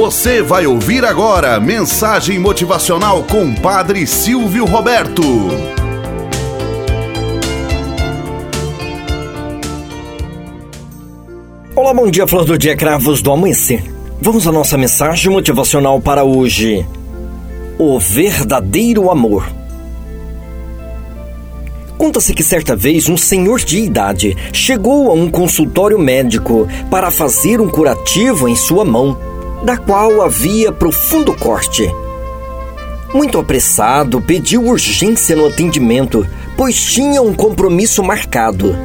Você vai ouvir agora mensagem motivacional com Padre Silvio Roberto. Olá, bom dia, flor do dia, cravos do amanhecer. Vamos à nossa mensagem motivacional para hoje. O verdadeiro amor. Conta-se que certa vez um senhor de idade chegou a um consultório médico para fazer um curativo em sua mão, da qual havia profundo corte. Muito apressado, pediu urgência no atendimento, pois tinha um compromisso marcado.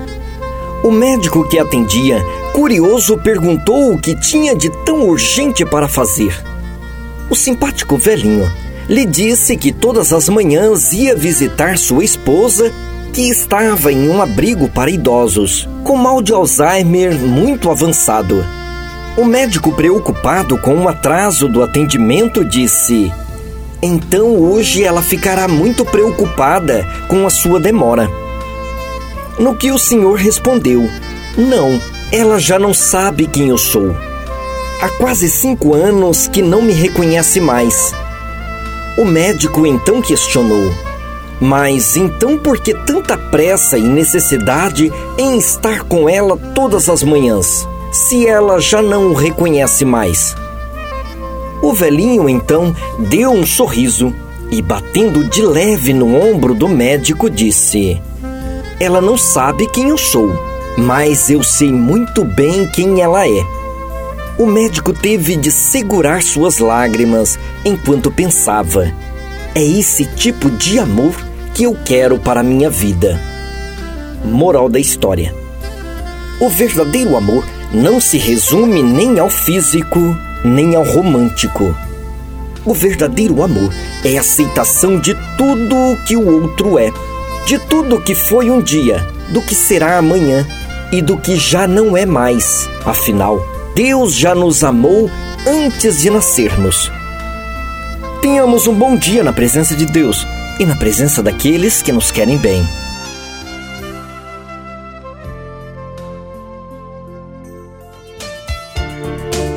O médico que atendia, curioso, perguntou o que tinha de tão urgente para fazer. O simpático velhinho lhe disse que todas as manhãs ia visitar sua esposa, que estava em um abrigo para idosos, com mal de Alzheimer muito avançado. O médico, preocupado com o atraso do atendimento, disse: Então hoje ela ficará muito preocupada com a sua demora. No que o senhor respondeu: Não, ela já não sabe quem eu sou. Há quase cinco anos que não me reconhece mais. O médico então questionou: Mas então por que tanta pressa e necessidade em estar com ela todas as manhãs, se ela já não o reconhece mais? O velhinho então deu um sorriso e, batendo de leve no ombro do médico, disse: ela não sabe quem eu sou, mas eu sei muito bem quem ela é. O médico teve de segurar suas lágrimas enquanto pensava: é esse tipo de amor que eu quero para a minha vida. Moral da história: O verdadeiro amor não se resume nem ao físico, nem ao romântico. O verdadeiro amor é a aceitação de tudo o que o outro é de tudo que foi um dia, do que será amanhã e do que já não é mais. Afinal, Deus já nos amou antes de nascermos. Tenhamos um bom dia na presença de Deus e na presença daqueles que nos querem bem.